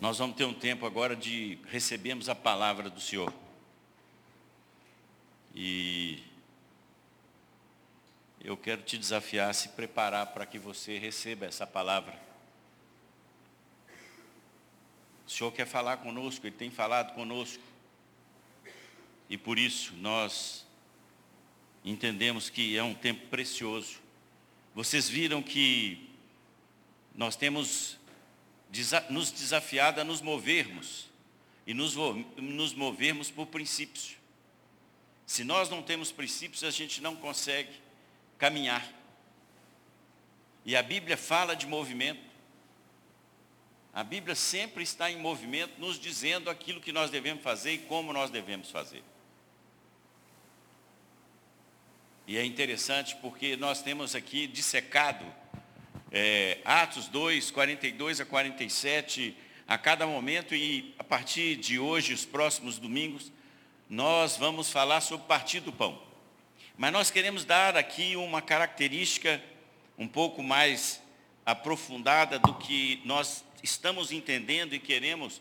Nós vamos ter um tempo agora de recebermos a palavra do Senhor. E eu quero te desafiar a se preparar para que você receba essa palavra. O Senhor quer falar conosco, Ele tem falado conosco. E por isso nós entendemos que é um tempo precioso. Vocês viram que nós temos nos desafiado a nos movermos e nos, nos movermos por princípios. Se nós não temos princípios, a gente não consegue caminhar. E a Bíblia fala de movimento. A Bíblia sempre está em movimento, nos dizendo aquilo que nós devemos fazer e como nós devemos fazer. E é interessante porque nós temos aqui dissecado é, Atos 2, 42 a 47, a cada momento, e a partir de hoje, os próximos domingos, nós vamos falar sobre partir do pão. Mas nós queremos dar aqui uma característica um pouco mais aprofundada do que nós estamos entendendo e queremos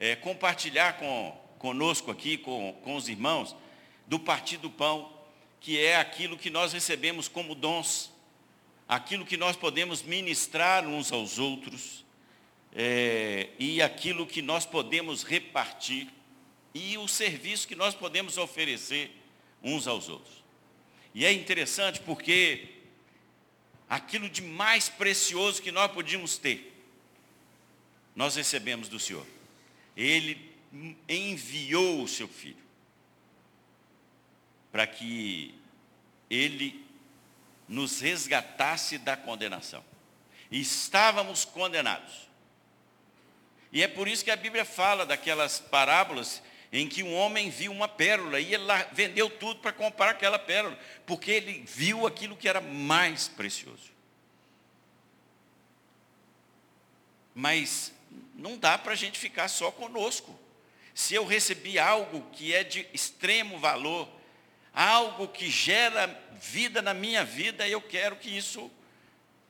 é, compartilhar com, conosco aqui, com, com os irmãos, do partir do pão, que é aquilo que nós recebemos como dons aquilo que nós podemos ministrar uns aos outros, é, e aquilo que nós podemos repartir, e o serviço que nós podemos oferecer uns aos outros. E é interessante porque aquilo de mais precioso que nós podíamos ter, nós recebemos do Senhor. Ele enviou o seu filho para que ele nos resgatasse da condenação. Estávamos condenados. E é por isso que a Bíblia fala daquelas parábolas em que um homem viu uma pérola e ele vendeu tudo para comprar aquela pérola, porque ele viu aquilo que era mais precioso. Mas não dá para a gente ficar só conosco. Se eu recebi algo que é de extremo valor, algo que gera vida na minha vida, e eu quero que isso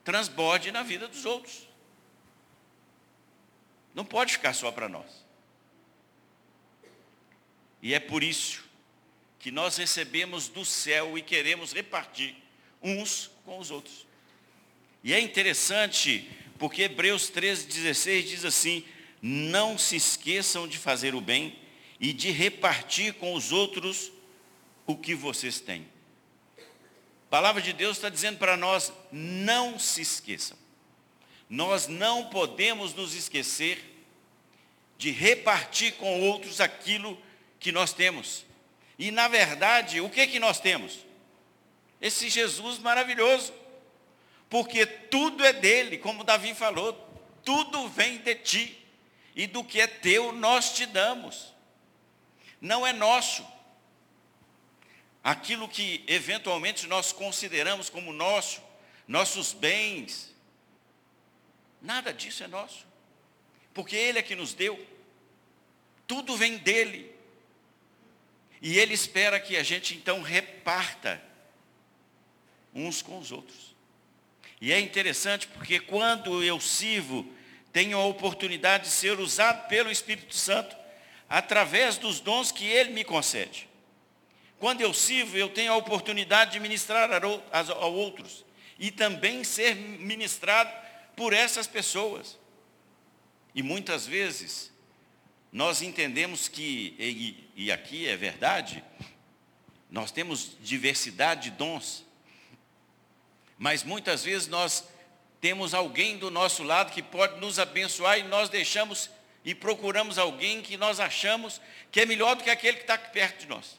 transborde na vida dos outros. Não pode ficar só para nós. E é por isso que nós recebemos do céu e queremos repartir uns com os outros. E é interessante, porque Hebreus 13,16 diz assim: não se esqueçam de fazer o bem e de repartir com os outros o que vocês têm. A palavra de Deus está dizendo para nós, não se esqueçam. Nós não podemos nos esquecer de repartir com outros aquilo que nós temos. E na verdade, o que que nós temos? Esse Jesus maravilhoso. Porque tudo é dele, como Davi falou, tudo vem de ti. E do que é teu nós te damos. Não é nosso aquilo que eventualmente nós consideramos como nosso, nossos bens, nada disso é nosso, porque Ele é que nos deu, tudo vem dEle, e Ele espera que a gente então reparta uns com os outros. E é interessante porque quando eu sirvo, tenho a oportunidade de ser usado pelo Espírito Santo através dos dons que Ele me concede. Quando eu sirvo, eu tenho a oportunidade de ministrar a outros e também ser ministrado por essas pessoas. E muitas vezes nós entendemos que, e, e aqui é verdade, nós temos diversidade de dons, mas muitas vezes nós temos alguém do nosso lado que pode nos abençoar e nós deixamos e procuramos alguém que nós achamos que é melhor do que aquele que está perto de nós.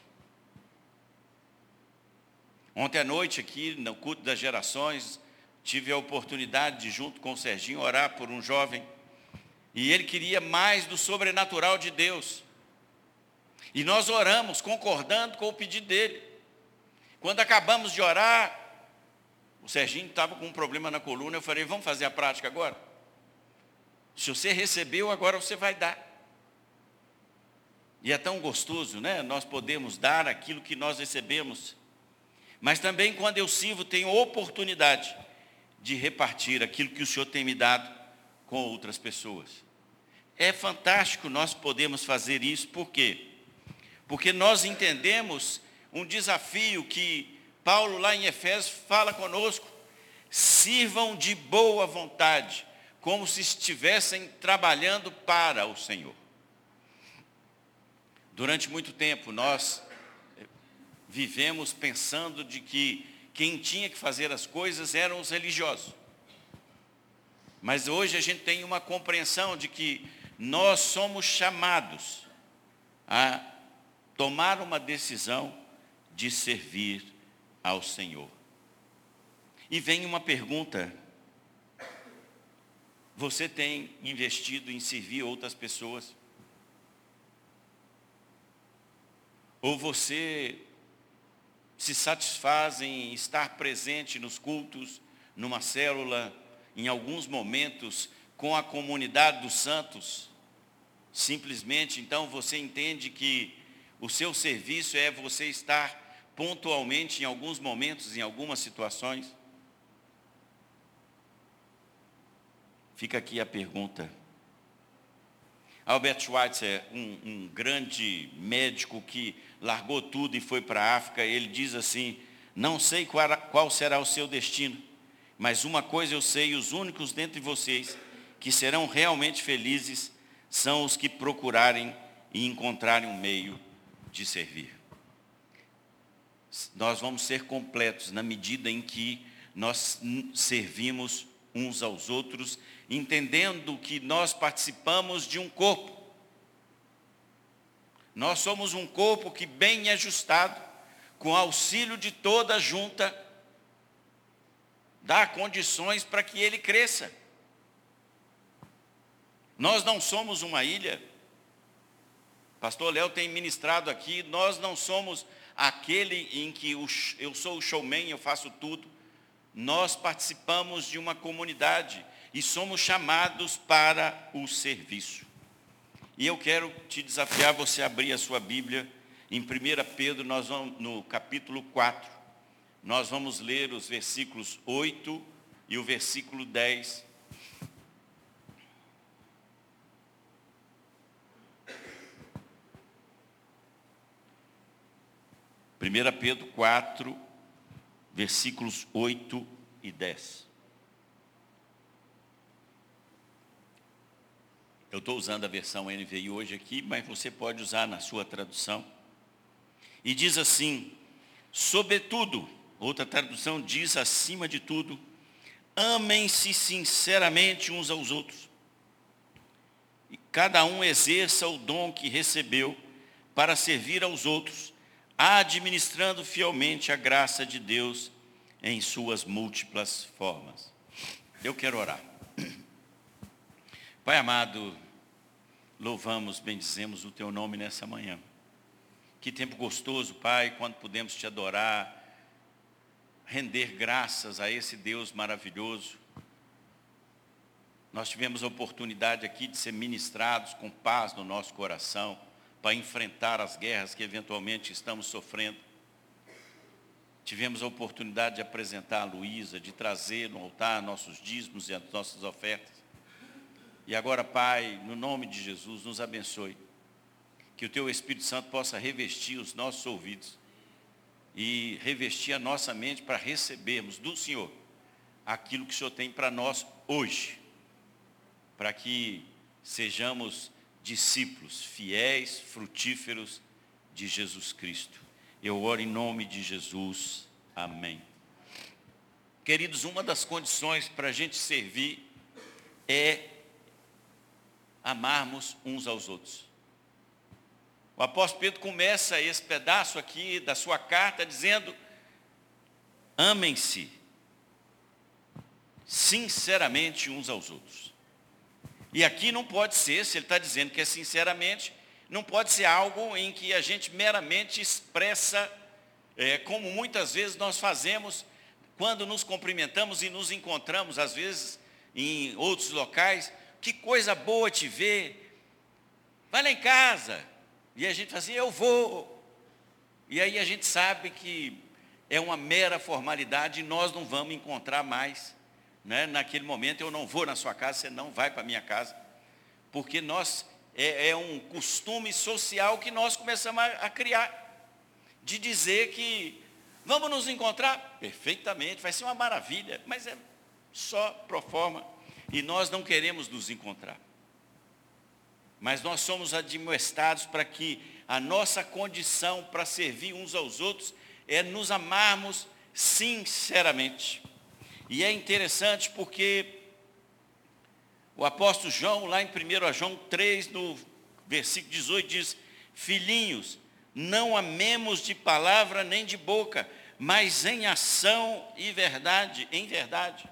Ontem à noite, aqui no culto das gerações, tive a oportunidade de, junto com o Serginho, orar por um jovem. E ele queria mais do sobrenatural de Deus. E nós oramos, concordando com o pedido dele. Quando acabamos de orar, o Serginho estava com um problema na coluna, eu falei, vamos fazer a prática agora? Se você recebeu, agora você vai dar. E é tão gostoso, né? Nós podemos dar aquilo que nós recebemos. Mas também quando eu sirvo, tenho oportunidade de repartir aquilo que o Senhor tem me dado com outras pessoas. é fantástico nós podemos fazer isso, por quê? Porque nós entendemos um desafio que Paulo lá em Efésios fala conosco. Sirvam de boa vontade, como se estivessem trabalhando para o Senhor. Durante muito tempo nós vivemos pensando de que quem tinha que fazer as coisas eram os religiosos. Mas hoje a gente tem uma compreensão de que nós somos chamados a tomar uma decisão de servir ao Senhor. E vem uma pergunta: você tem investido em servir outras pessoas? Ou você se satisfaz em estar presente nos cultos, numa célula, em alguns momentos, com a comunidade dos santos? Simplesmente, então, você entende que o seu serviço é você estar pontualmente em alguns momentos, em algumas situações? Fica aqui a pergunta. Albert Schweitzer, um, um grande médico que largou tudo e foi para a África, ele diz assim, não sei qual, qual será o seu destino, mas uma coisa eu sei, os únicos dentre vocês que serão realmente felizes são os que procurarem e encontrarem um meio de servir. Nós vamos ser completos na medida em que nós servimos uns aos outros, entendendo que nós participamos de um corpo. Nós somos um corpo que, bem ajustado, com auxílio de toda a junta, dá condições para que ele cresça. Nós não somos uma ilha. Pastor Léo tem ministrado aqui, nós não somos aquele em que eu sou o showman, eu faço tudo. Nós participamos de uma comunidade e somos chamados para o serviço. E eu quero te desafiar você abrir a sua Bíblia em 1 Pedro, nós vamos no capítulo 4. Nós vamos ler os versículos 8 e o versículo 10 1 Pedro 4, versículos 8 e 10. Eu estou usando a versão NVI hoje aqui, mas você pode usar na sua tradução. E diz assim: sobretudo, outra tradução diz acima de tudo, amem-se sinceramente uns aos outros. E cada um exerça o dom que recebeu para servir aos outros administrando fielmente a graça de Deus em suas múltiplas formas. Eu quero orar. Pai amado, louvamos, bendizemos o teu nome nessa manhã. Que tempo gostoso, Pai, quando podemos te adorar, render graças a esse Deus maravilhoso. Nós tivemos a oportunidade aqui de ser ministrados com paz no nosso coração para enfrentar as guerras que eventualmente estamos sofrendo. Tivemos a oportunidade de apresentar a Luísa, de trazer no altar nossos dízimos e as nossas ofertas. E agora, Pai, no nome de Jesus, nos abençoe. Que o Teu Espírito Santo possa revestir os nossos ouvidos e revestir a nossa mente para recebermos do Senhor aquilo que o Senhor tem para nós hoje. Para que sejamos discípulos fiéis, frutíferos de Jesus Cristo. Eu oro em nome de Jesus. Amém. Queridos, uma das condições para a gente servir é amarmos uns aos outros. O apóstolo Pedro começa esse pedaço aqui da sua carta dizendo: amem-se sinceramente uns aos outros. E aqui não pode ser, se ele está dizendo que é sinceramente, não pode ser algo em que a gente meramente expressa, é, como muitas vezes nós fazemos quando nos cumprimentamos e nos encontramos, às vezes, em outros locais. Que coisa boa te ver. Vai lá em casa. E a gente fala assim, eu vou. E aí a gente sabe que é uma mera formalidade e nós não vamos encontrar mais né? naquele momento eu não vou na sua casa, você não vai para a minha casa. porque nós é, é um costume social que nós começamos a, a criar, de dizer que vamos nos encontrar perfeitamente, vai ser uma maravilha, mas é só pro forma, e nós não queremos nos encontrar. Mas nós somos admoestados para que a nossa condição para servir uns aos outros é nos amarmos sinceramente. E é interessante porque o apóstolo João, lá em 1 João 3, no versículo 18, diz: Filhinhos, não amemos de palavra nem de boca, mas em ação e verdade, em verdade.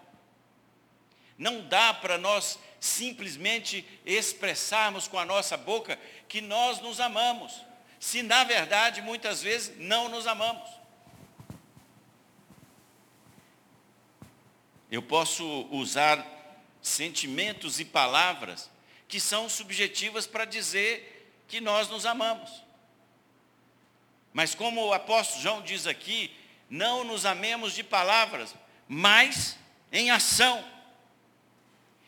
Não dá para nós simplesmente expressarmos com a nossa boca que nós nos amamos, se na verdade muitas vezes não nos amamos. Eu posso usar sentimentos e palavras que são subjetivas para dizer que nós nos amamos. Mas como o apóstolo João diz aqui, não nos amemos de palavras, mas em ação.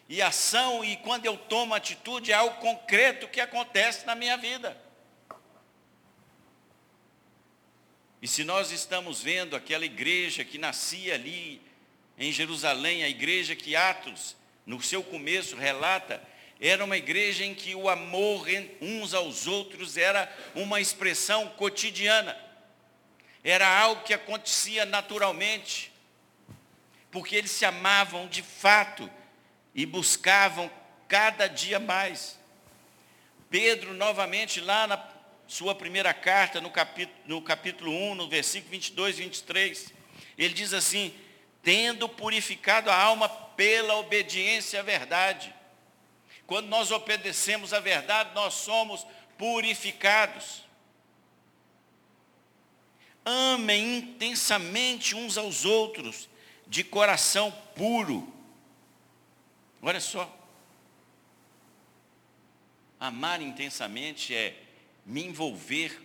E ação, e quando eu tomo atitude, é algo concreto que acontece na minha vida. E se nós estamos vendo aquela igreja que nascia ali em Jerusalém, a igreja que Atos no seu começo, relata, era uma igreja em que o amor uns aos outros era uma expressão cotidiana. Era algo que acontecia naturalmente, porque eles se amavam de fato e buscavam cada dia mais. Pedro, novamente, lá na sua primeira carta, no capítulo, no capítulo 1, no versículo 22 e 23, ele diz assim: tendo purificado a alma pela obediência à verdade. Quando nós obedecemos à verdade, nós somos purificados. Amem intensamente uns aos outros, de coração puro. Olha só. Amar intensamente é me envolver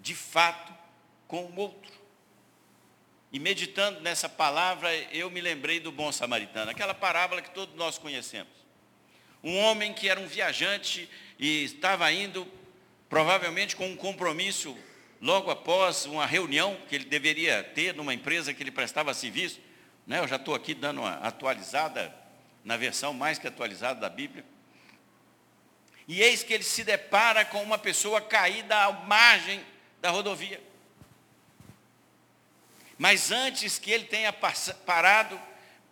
de fato com o outro. E meditando nessa palavra, eu me lembrei do bom samaritano, aquela parábola que todos nós conhecemos. Um homem que era um viajante e estava indo, provavelmente com um compromisso, logo após uma reunião que ele deveria ter numa empresa que ele prestava serviço. Né? Eu já estou aqui dando uma atualizada, na versão mais que atualizada da Bíblia. E eis que ele se depara com uma pessoa caída à margem da rodovia. Mas antes que ele tenha parado,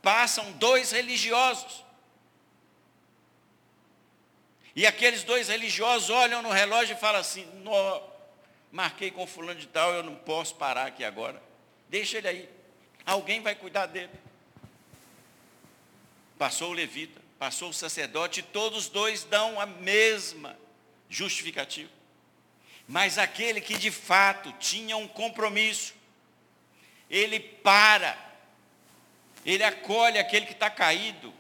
passam dois religiosos. E aqueles dois religiosos olham no relógio e falam assim: marquei com fulano de tal, eu não posso parar aqui agora. Deixa ele aí. Alguém vai cuidar dele. Passou o levita, passou o sacerdote, e todos dois dão a mesma justificativa. Mas aquele que de fato tinha um compromisso, ele para, ele acolhe aquele que está caído.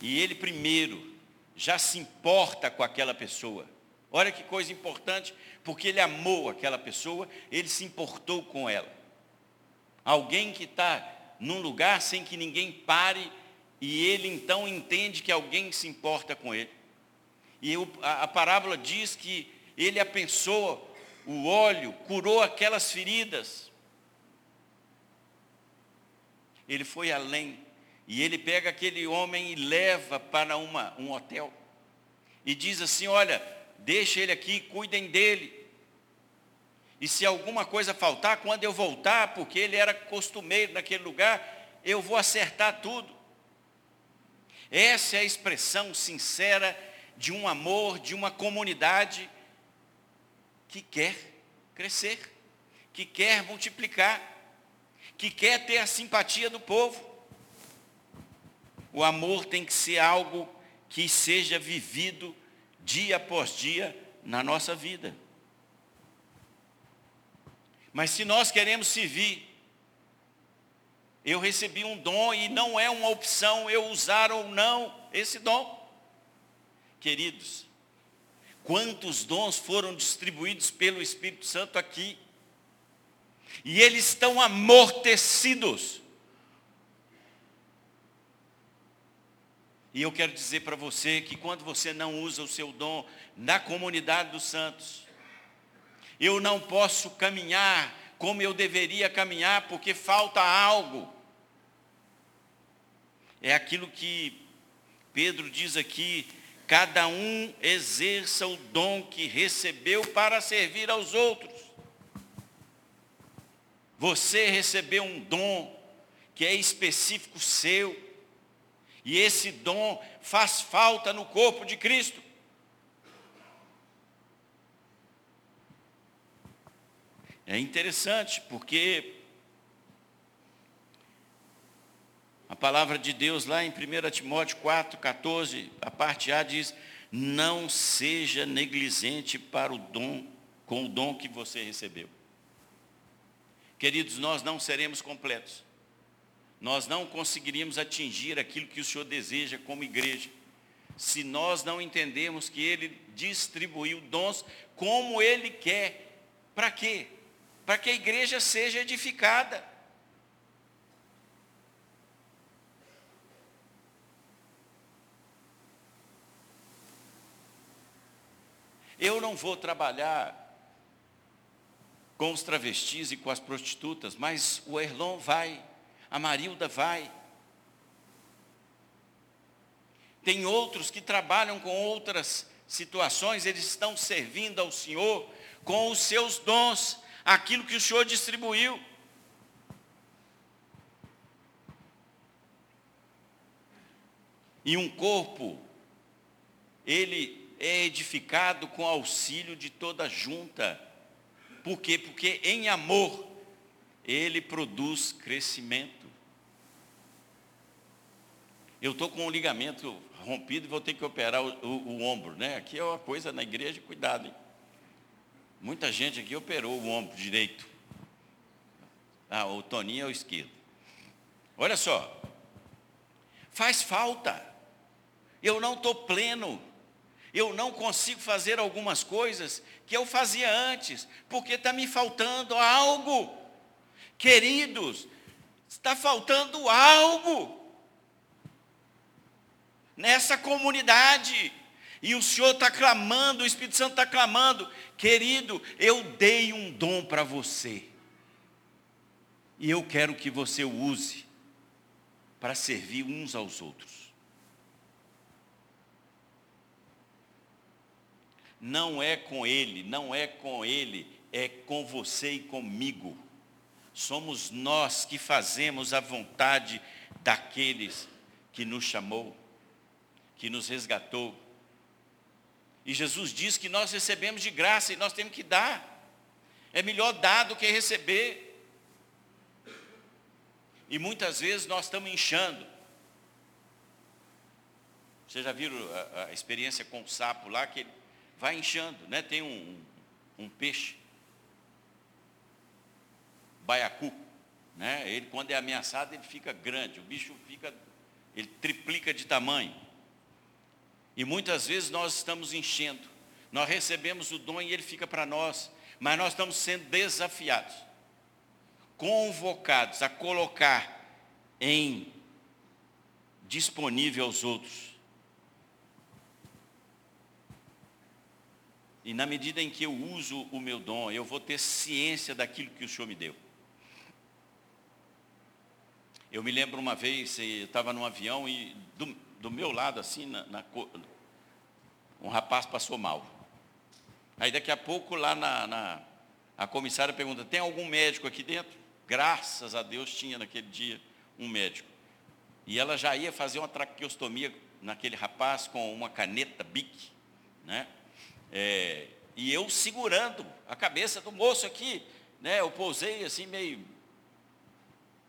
E ele primeiro já se importa com aquela pessoa. Olha que coisa importante, porque ele amou aquela pessoa, ele se importou com ela. Alguém que está num lugar sem que ninguém pare, e ele então entende que alguém se importa com ele. E a, a parábola diz que ele a pensou o óleo curou aquelas feridas. Ele foi além. E ele pega aquele homem e leva para uma, um hotel. E diz assim: Olha, deixa ele aqui, cuidem dele. E se alguma coisa faltar, quando eu voltar, porque ele era costumeiro naquele lugar, eu vou acertar tudo. Essa é a expressão sincera de um amor, de uma comunidade que quer crescer, que quer multiplicar, que quer ter a simpatia do povo. O amor tem que ser algo que seja vivido dia após dia na nossa vida. Mas se nós queremos servir, eu recebi um dom e não é uma opção eu usar ou não esse dom. Queridos, Quantos dons foram distribuídos pelo Espírito Santo aqui? E eles estão amortecidos. E eu quero dizer para você que quando você não usa o seu dom na comunidade dos santos, eu não posso caminhar como eu deveria caminhar porque falta algo. É aquilo que Pedro diz aqui, cada um exerça o dom que recebeu para servir aos outros. Você recebeu um dom que é específico seu, e esse dom faz falta no corpo de Cristo. É interessante, porque a palavra de Deus lá em 1 Timóteo 4, 14, a parte A diz, não seja negligente para o dom, com o dom que você recebeu. Queridos, nós não seremos completos. Nós não conseguiríamos atingir aquilo que o Senhor deseja como igreja, se nós não entendermos que Ele distribuiu dons como Ele quer. Para quê? Para que a igreja seja edificada. Eu não vou trabalhar com os travestis e com as prostitutas, mas o Erlon vai, a Marilda vai. Tem outros que trabalham com outras situações, eles estão servindo ao Senhor com os seus dons, aquilo que o Senhor distribuiu. E um corpo, ele é edificado com auxílio de toda junta por quê? Porque em amor ele produz crescimento. Eu estou com um ligamento rompido e vou ter que operar o, o, o, ombro, né? Aqui é uma coisa na igreja, cuidado, hein? Muita gente aqui operou o ombro direito. Ah, o Toninho é o esquerdo. Olha só, faz falta. Eu não estou pleno. Eu não consigo fazer algumas coisas que eu fazia antes, porque está me faltando algo. Queridos, está faltando algo nessa comunidade. E o Senhor está clamando, o Espírito Santo está clamando, querido, eu dei um dom para você. E eu quero que você use para servir uns aos outros. Não é com ele, não é com ele, é com você e comigo. Somos nós que fazemos a vontade daqueles que nos chamou, que nos resgatou. E Jesus diz que nós recebemos de graça e nós temos que dar. É melhor dar do que receber. E muitas vezes nós estamos inchando. Vocês já viram a, a experiência com o sapo lá, que ele vai inchando, né? Tem um, um peixe, baiacu, né? Ele quando é ameaçado ele fica grande, o bicho fica, ele triplica de tamanho. E muitas vezes nós estamos enchendo, nós recebemos o dom e ele fica para nós, mas nós estamos sendo desafiados, convocados a colocar em disponível aos outros E na medida em que eu uso o meu dom, eu vou ter ciência daquilo que o Senhor me deu. Eu me lembro uma vez, eu estava num avião e do, do meu lado, assim, na, na, um rapaz passou mal. Aí daqui a pouco lá na, na, a comissária pergunta, tem algum médico aqui dentro? Graças a Deus tinha naquele dia um médico. E ela já ia fazer uma traqueostomia naquele rapaz com uma caneta BIC, né? É, e eu segurando a cabeça do moço aqui, né? Eu pousei assim meio.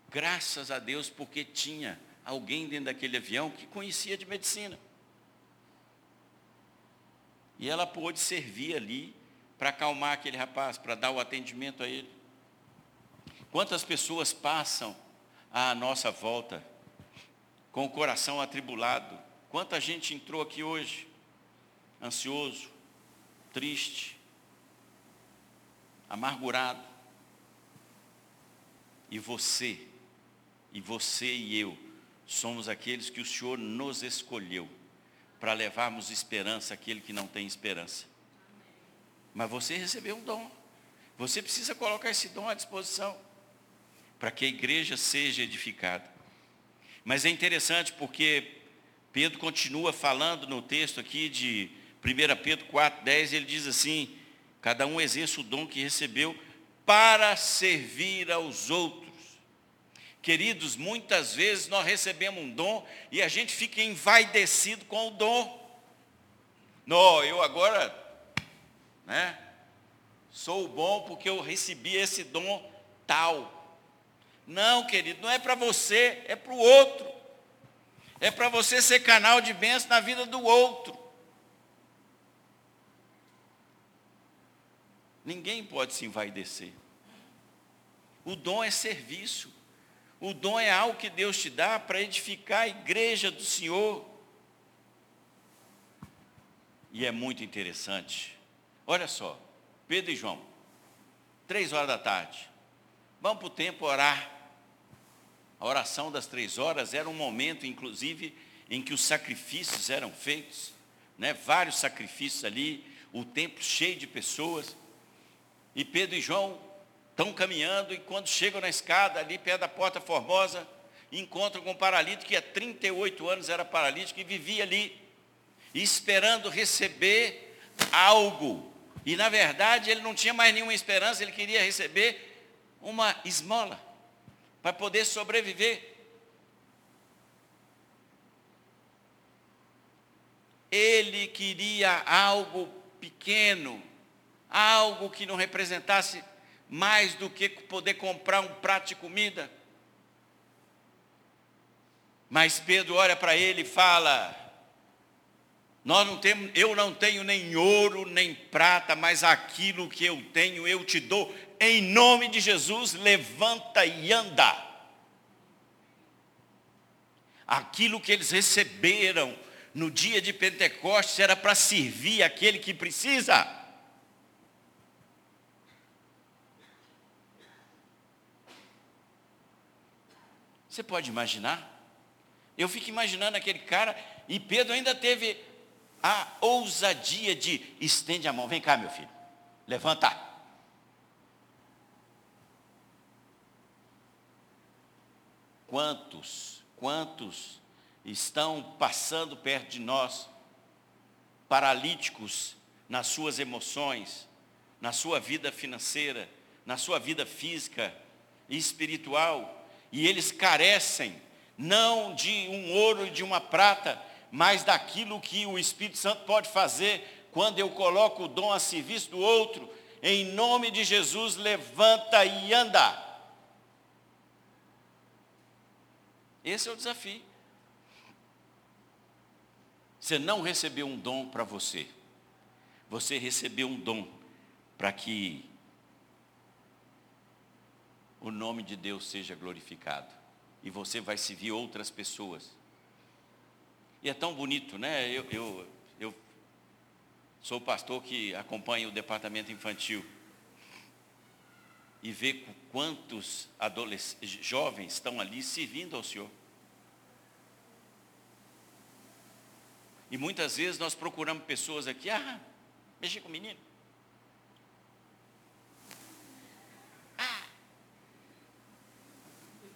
Graças a Deus, porque tinha alguém dentro daquele avião que conhecia de medicina. E ela pôde servir ali para acalmar aquele rapaz, para dar o atendimento a ele. Quantas pessoas passam à nossa volta com o coração atribulado? Quanta gente entrou aqui hoje ansioso, triste, amargurado. E você, e você e eu, somos aqueles que o Senhor nos escolheu para levarmos esperança àquele que não tem esperança. Mas você recebeu um dom. Você precisa colocar esse dom à disposição para que a igreja seja edificada. Mas é interessante porque Pedro continua falando no texto aqui de 1 Pedro 4, 10, ele diz assim, cada um exerce o dom que recebeu para servir aos outros. Queridos, muitas vezes nós recebemos um dom e a gente fica envaidecido com o dom. Não, eu agora, né, sou bom porque eu recebi esse dom tal. Não, querido, não é para você, é para o outro. É para você ser canal de bênção na vida do outro. Ninguém pode se envaidecer. O dom é serviço. O dom é algo que Deus te dá para edificar a igreja do Senhor. E é muito interessante. Olha só, Pedro e João, três horas da tarde. Vamos para o tempo orar. A oração das três horas era um momento, inclusive, em que os sacrifícios eram feitos, né? vários sacrifícios ali, o templo cheio de pessoas. E Pedro e João estão caminhando e quando chegam na escada, ali perto da porta formosa, encontram com um paralítico que há 38 anos era paralítico e vivia ali, esperando receber algo. E na verdade ele não tinha mais nenhuma esperança, ele queria receber uma esmola para poder sobreviver. Ele queria algo pequeno, algo que não representasse mais do que poder comprar um prato de comida. Mas Pedro olha para ele e fala: nós não temos, eu não tenho nem ouro nem prata, mas aquilo que eu tenho eu te dou. Em nome de Jesus, levanta e anda. Aquilo que eles receberam no dia de Pentecostes era para servir aquele que precisa. Você pode imaginar? Eu fico imaginando aquele cara, e Pedro ainda teve a ousadia de estende a mão, vem cá meu filho, levanta. Quantos, quantos estão passando perto de nós, paralíticos nas suas emoções, na sua vida financeira, na sua vida física e espiritual, e eles carecem não de um ouro e de uma prata, mas daquilo que o Espírito Santo pode fazer quando eu coloco o dom a serviço do outro. Em nome de Jesus, levanta e anda. Esse é o desafio. Você não recebeu um dom para você. Você recebeu um dom para que o nome de Deus seja glorificado. E você vai servir outras pessoas. E é tão bonito, né? Eu, eu, eu sou pastor que acompanha o departamento infantil. E vê quantos jovens estão ali servindo ao Senhor. E muitas vezes nós procuramos pessoas aqui, ah, mexer com o menino.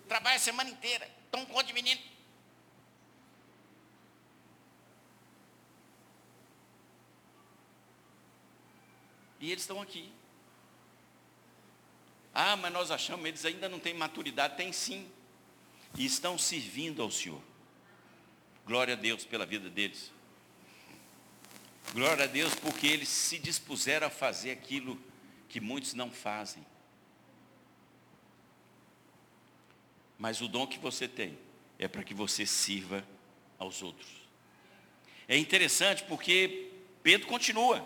Trabalha a semana inteira, toma conta de menino. E eles estão aqui. Ah, mas nós achamos, eles ainda não têm maturidade. Tem sim. E estão servindo ao Senhor. Glória a Deus pela vida deles. Glória a Deus porque eles se dispuseram a fazer aquilo que muitos não fazem. Mas o dom que você tem é para que você sirva aos outros. É interessante porque Pedro continua.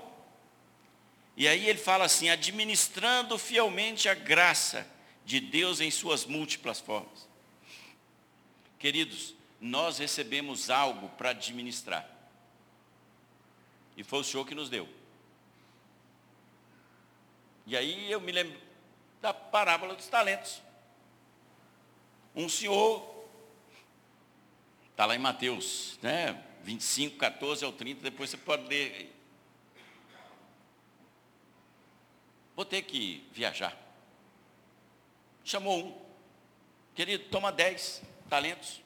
E aí ele fala assim: administrando fielmente a graça de Deus em suas múltiplas formas. Queridos, nós recebemos algo para administrar. E foi o Senhor que nos deu. E aí eu me lembro da parábola dos talentos um senhor Está lá em Mateus, né? 25, 14 ao 30, depois você pode ler. Vou ter que viajar. Chamou um. Querido, toma 10 talentos.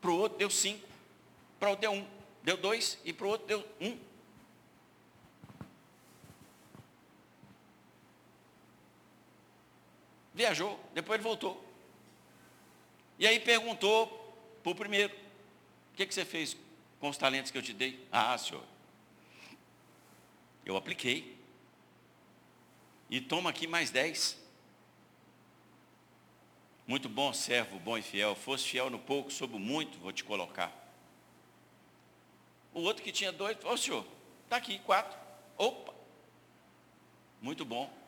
Para o outro deu 5. Para o outro deu 1. Um. Deu 2 e para o outro deu 1. Um. Viajou, depois ele voltou. E aí perguntou para o primeiro, o que, que você fez com os talentos que eu te dei? Ah, senhor, eu apliquei. E toma aqui mais dez. Muito bom, servo, bom e fiel. Fosse fiel no pouco, sobre o muito, vou te colocar. O outro que tinha dois, ô oh, senhor, está aqui, quatro. Opa! Muito bom.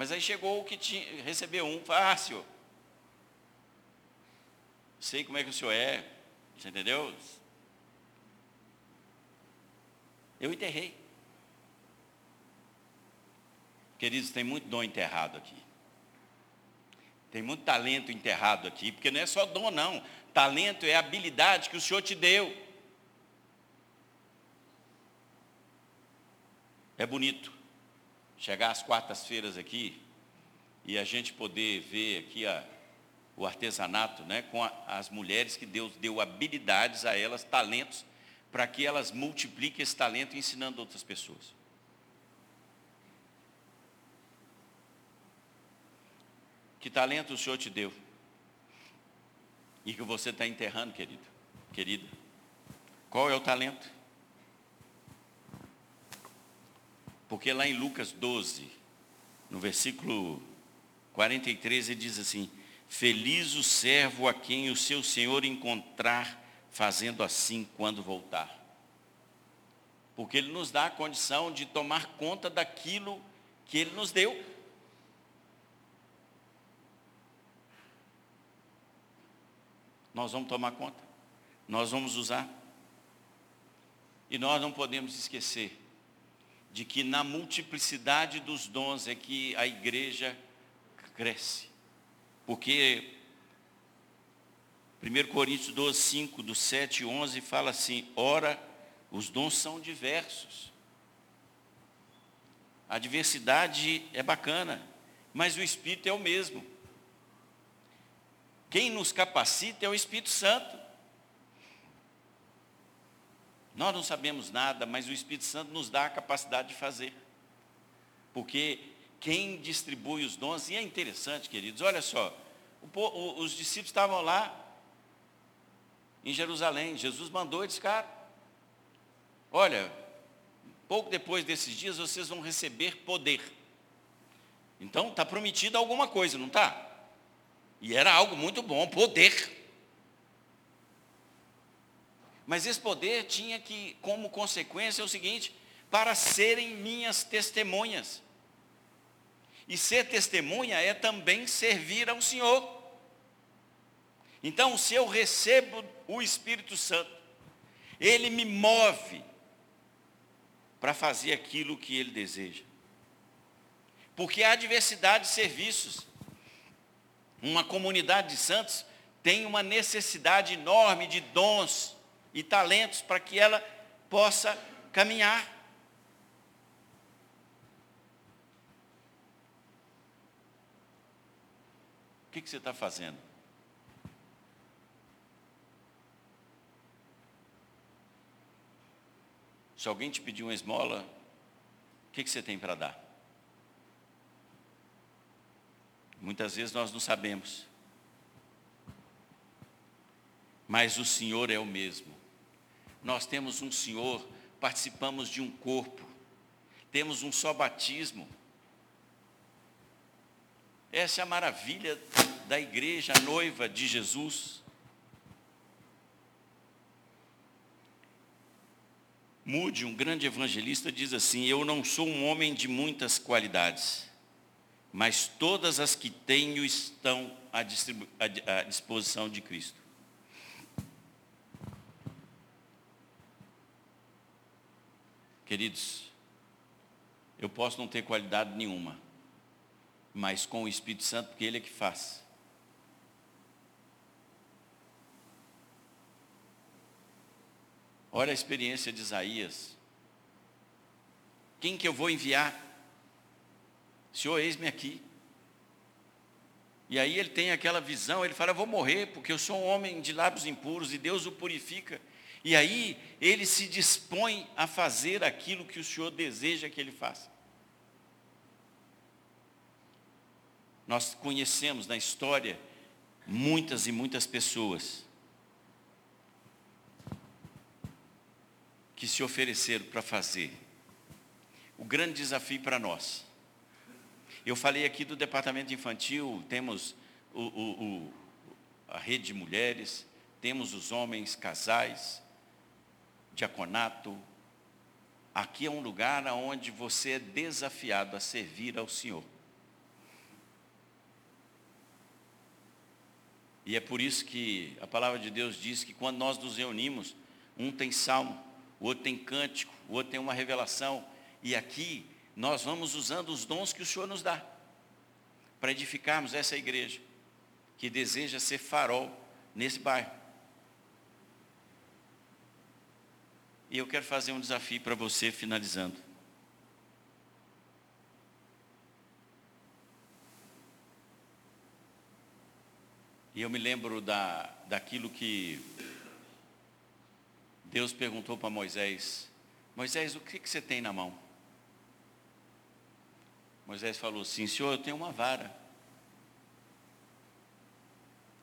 Mas aí chegou o que tinha, recebeu um, falou, ah, sei como é que o senhor é, você entendeu? Eu enterrei. Queridos, tem muito dom enterrado aqui. Tem muito talento enterrado aqui, porque não é só dom, não. Talento é habilidade que o Senhor te deu. É bonito chegar às quartas-feiras aqui e a gente poder ver aqui a, o artesanato né, com a, as mulheres que Deus deu habilidades a elas, talentos, para que elas multipliquem esse talento ensinando outras pessoas. Que talento o Senhor te deu? E que você está enterrando, querido, querida? Qual é o talento? Porque lá em Lucas 12, no versículo 43, ele diz assim: Feliz o servo a quem o seu senhor encontrar fazendo assim quando voltar. Porque ele nos dá a condição de tomar conta daquilo que ele nos deu. Nós vamos tomar conta, nós vamos usar. E nós não podemos esquecer de que na multiplicidade dos dons é que a igreja cresce. Porque 1 Coríntios 12, 5, do 7 e 11, fala assim, ora, os dons são diversos. A diversidade é bacana, mas o Espírito é o mesmo. Quem nos capacita é o Espírito Santo. Nós não sabemos nada, mas o Espírito Santo nos dá a capacidade de fazer. Porque quem distribui os dons, e é interessante, queridos, olha só, os discípulos estavam lá em Jerusalém, Jesus mandou eles, cara, olha, pouco depois desses dias vocês vão receber poder. Então está prometido alguma coisa, não está? E era algo muito bom, poder. Mas esse poder tinha que, como consequência, é o seguinte: para serem minhas testemunhas. E ser testemunha é também servir ao Senhor. Então, se eu recebo o Espírito Santo, ele me move para fazer aquilo que ele deseja. Porque há diversidade de serviços. Uma comunidade de santos tem uma necessidade enorme de dons e talentos para que ela possa caminhar. O que, que você está fazendo? Se alguém te pedir uma esmola, o que, que você tem para dar? Muitas vezes nós não sabemos. Mas o Senhor é o mesmo. Nós temos um Senhor, participamos de um corpo, temos um só batismo. Essa é a maravilha da igreja, noiva de Jesus. Mude, um grande evangelista, diz assim: Eu não sou um homem de muitas qualidades mas todas as que tenho estão à, à disposição de Cristo. Queridos, eu posso não ter qualidade nenhuma, mas com o Espírito Santo, porque Ele é que faz. Olha a experiência de Isaías. Quem que eu vou enviar? Senhor, eis-me aqui. E aí ele tem aquela visão, ele fala, eu vou morrer, porque eu sou um homem de lábios impuros, e Deus o purifica. E aí ele se dispõe a fazer aquilo que o Senhor deseja que ele faça. Nós conhecemos na história muitas e muitas pessoas que se ofereceram para fazer. O grande desafio para nós. Eu falei aqui do departamento infantil, temos o, o, o, a rede de mulheres, temos os homens, casais, diaconato. Aqui é um lugar onde você é desafiado a servir ao Senhor. E é por isso que a palavra de Deus diz que quando nós nos reunimos, um tem salmo, o outro tem cântico, o outro tem uma revelação. E aqui nós vamos usando os dons que o Senhor nos dá para edificarmos essa igreja que deseja ser farol nesse bairro. E eu quero fazer um desafio para você finalizando. E eu me lembro da, daquilo que Deus perguntou para Moisés: Moisés, o que, que você tem na mão? Moisés falou assim: Senhor, eu tenho uma vara.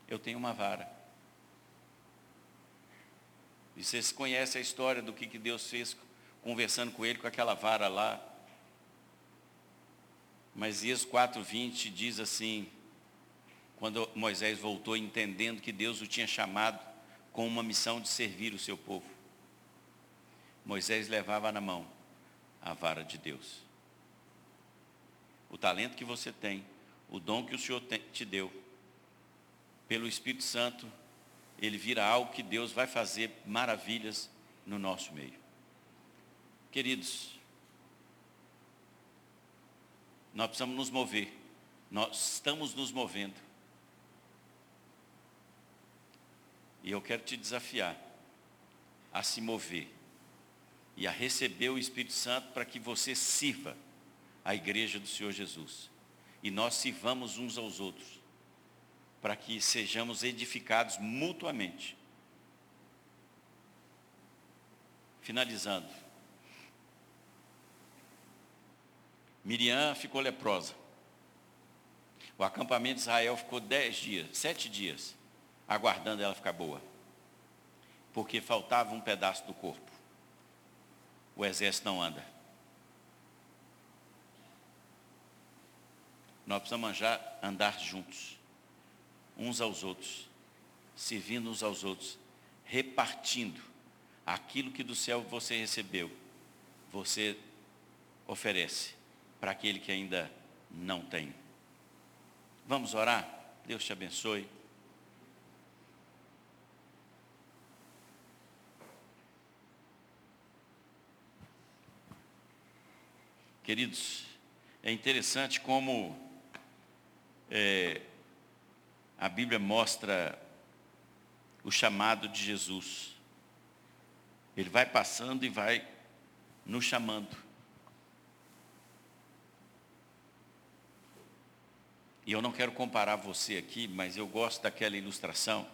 Eu tenho uma vara. E vocês conhecem a história do que, que Deus fez conversando com ele com aquela vara lá. Mas Êxodo 4,20 diz assim: quando Moisés voltou entendendo que Deus o tinha chamado com uma missão de servir o seu povo. Moisés levava na mão a vara de Deus. O talento que você tem, o dom que o Senhor te deu, pelo Espírito Santo, ele vira algo que Deus vai fazer maravilhas no nosso meio. Queridos, nós precisamos nos mover, nós estamos nos movendo E eu quero te desafiar a se mover e a receber o Espírito Santo para que você sirva a igreja do Senhor Jesus. E nós sirvamos uns aos outros, para que sejamos edificados mutuamente. Finalizando. Miriam ficou leprosa. O acampamento de Israel ficou dez dias, sete dias aguardando ela ficar boa. Porque faltava um pedaço do corpo. O exército não anda. Nós precisamos andar juntos, uns aos outros, servindo uns aos outros, repartindo aquilo que do céu você recebeu, você oferece para aquele que ainda não tem. Vamos orar? Deus te abençoe. Queridos, é interessante como é, a Bíblia mostra o chamado de Jesus. Ele vai passando e vai nos chamando. E eu não quero comparar você aqui, mas eu gosto daquela ilustração.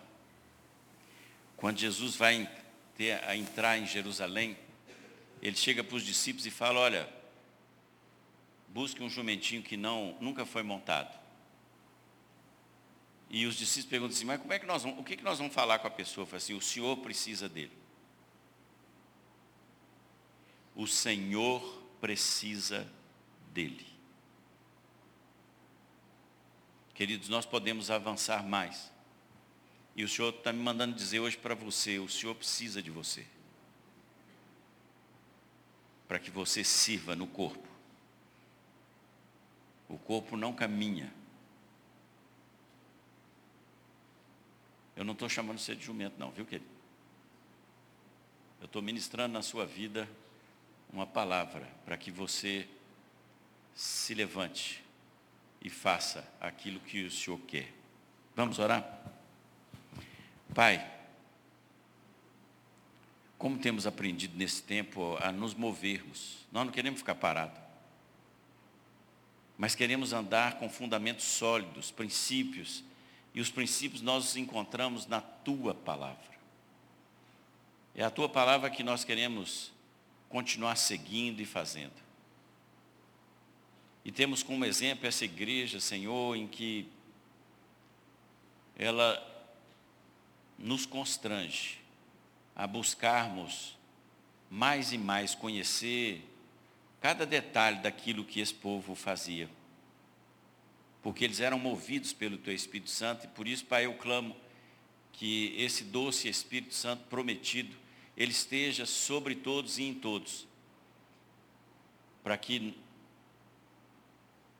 Quando Jesus vai ter, a entrar em Jerusalém, ele chega para os discípulos e fala: Olha, busque um jumentinho que não, nunca foi montado. E os discípulos perguntam assim, mas como é que nós vamos, o que, que nós vamos falar com a pessoa? Fala assim, o Senhor precisa dele. O Senhor precisa dele. Queridos, nós podemos avançar mais. E o Senhor está me mandando dizer hoje para você, o Senhor precisa de você. Para que você sirva no corpo. O corpo não caminha. Eu não estou chamando você de jumento, não, viu, querido? Eu estou ministrando na sua vida uma palavra para que você se levante e faça aquilo que o Senhor quer. Vamos orar? Pai, como temos aprendido nesse tempo a nos movermos. Nós não queremos ficar parados. Mas queremos andar com fundamentos sólidos, princípios. E os princípios nós os encontramos na tua palavra. É a tua palavra que nós queremos continuar seguindo e fazendo. E temos como exemplo essa igreja, Senhor, em que ela nos constrange a buscarmos mais e mais conhecer cada detalhe daquilo que esse povo fazia. Porque eles eram movidos pelo Teu Espírito Santo, e por isso, Pai, eu clamo que esse doce Espírito Santo prometido, ele esteja sobre todos e em todos, para que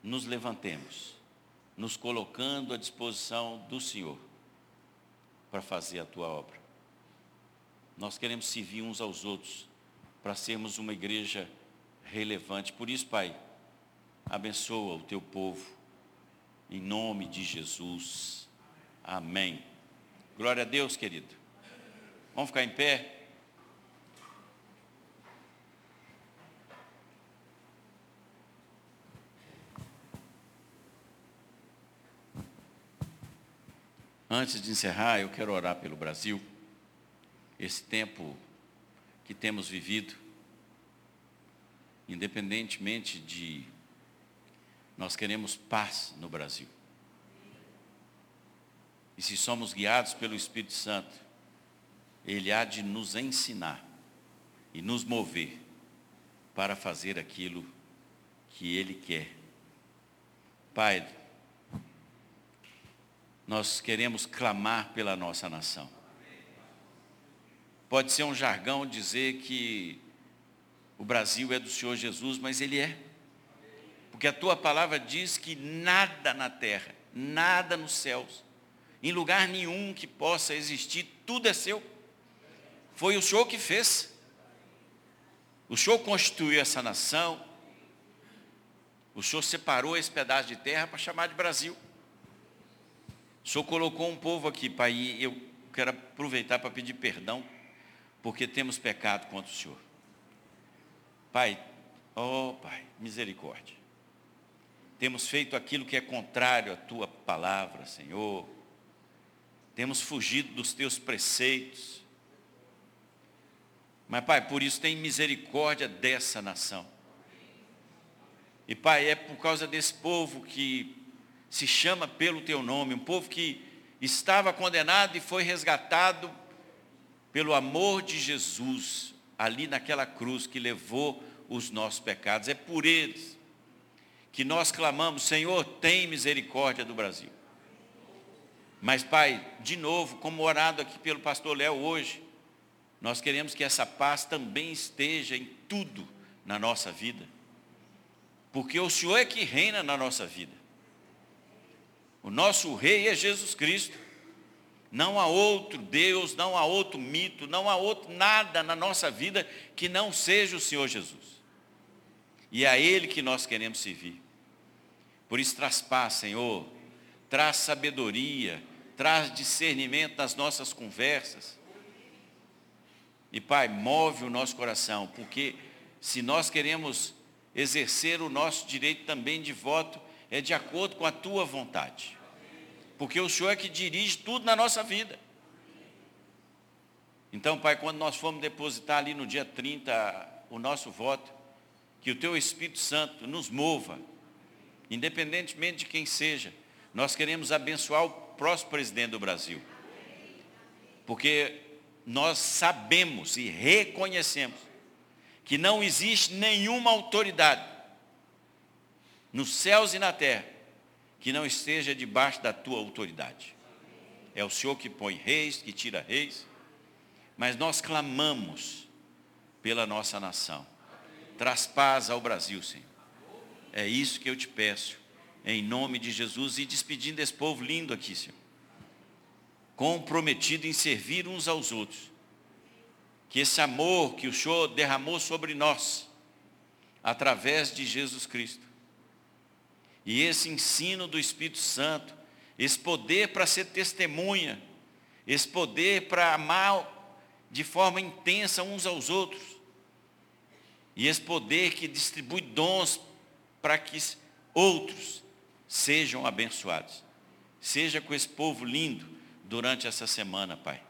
nos levantemos, nos colocando à disposição do Senhor, para fazer a Tua obra. Nós queremos servir uns aos outros para sermos uma igreja relevante. Por isso, Pai, abençoa o teu povo. Em nome de Jesus. Amém. Glória a Deus, querido. Vamos ficar em pé? Antes de encerrar, eu quero orar pelo Brasil esse tempo que temos vivido, independentemente de nós queremos paz no Brasil. E se somos guiados pelo Espírito Santo, Ele há de nos ensinar e nos mover para fazer aquilo que Ele quer. Pai, nós queremos clamar pela nossa nação. Pode ser um jargão dizer que o Brasil é do Senhor Jesus, mas ele é. Porque a tua palavra diz que nada na terra, nada nos céus, em lugar nenhum que possa existir, tudo é seu. Foi o Senhor que fez. O Senhor constituiu essa nação. O Senhor separou esse pedaço de terra para chamar de Brasil. O Senhor colocou um povo aqui, Pai, e eu quero aproveitar para pedir perdão porque temos pecado contra o Senhor. Pai, oh Pai, misericórdia. Temos feito aquilo que é contrário à tua palavra, Senhor. Temos fugido dos teus preceitos. Mas, Pai, por isso tem misericórdia dessa nação. E, Pai, é por causa desse povo que se chama pelo teu nome, um povo que estava condenado e foi resgatado pelo amor de Jesus, ali naquela cruz que levou os nossos pecados. É por eles que nós clamamos, Senhor, tem misericórdia do Brasil. Mas, Pai, de novo, como orado aqui pelo pastor Léo hoje, nós queremos que essa paz também esteja em tudo na nossa vida. Porque o Senhor é que reina na nossa vida. O nosso rei é Jesus Cristo. Não há outro Deus, não há outro mito, não há outro nada na nossa vida que não seja o Senhor Jesus. E é a Ele que nós queremos servir. Por isso traz paz, Senhor, traz sabedoria, traz discernimento nas nossas conversas. E Pai, move o nosso coração, porque se nós queremos exercer o nosso direito também de voto, é de acordo com a tua vontade porque o Senhor é que dirige tudo na nossa vida. Então, Pai, quando nós formos depositar ali no dia 30 o nosso voto, que o Teu Espírito Santo nos mova, independentemente de quem seja, nós queremos abençoar o próximo presidente do Brasil. Porque nós sabemos e reconhecemos que não existe nenhuma autoridade nos céus e na terra que não esteja debaixo da tua autoridade. É o Senhor que põe reis, que tira reis, mas nós clamamos pela nossa nação. Traz paz ao Brasil, Senhor. É isso que eu te peço, em nome de Jesus, e despedindo esse povo lindo aqui, Senhor. Comprometido em servir uns aos outros. Que esse amor que o Senhor derramou sobre nós, através de Jesus Cristo, e esse ensino do Espírito Santo, esse poder para ser testemunha, esse poder para amar de forma intensa uns aos outros. E esse poder que distribui dons para que outros sejam abençoados. Seja com esse povo lindo durante essa semana, Pai.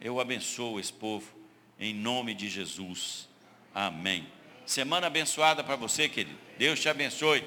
Eu abençoo esse povo em nome de Jesus. Amém. Semana abençoada para você, querido. Deus te abençoe.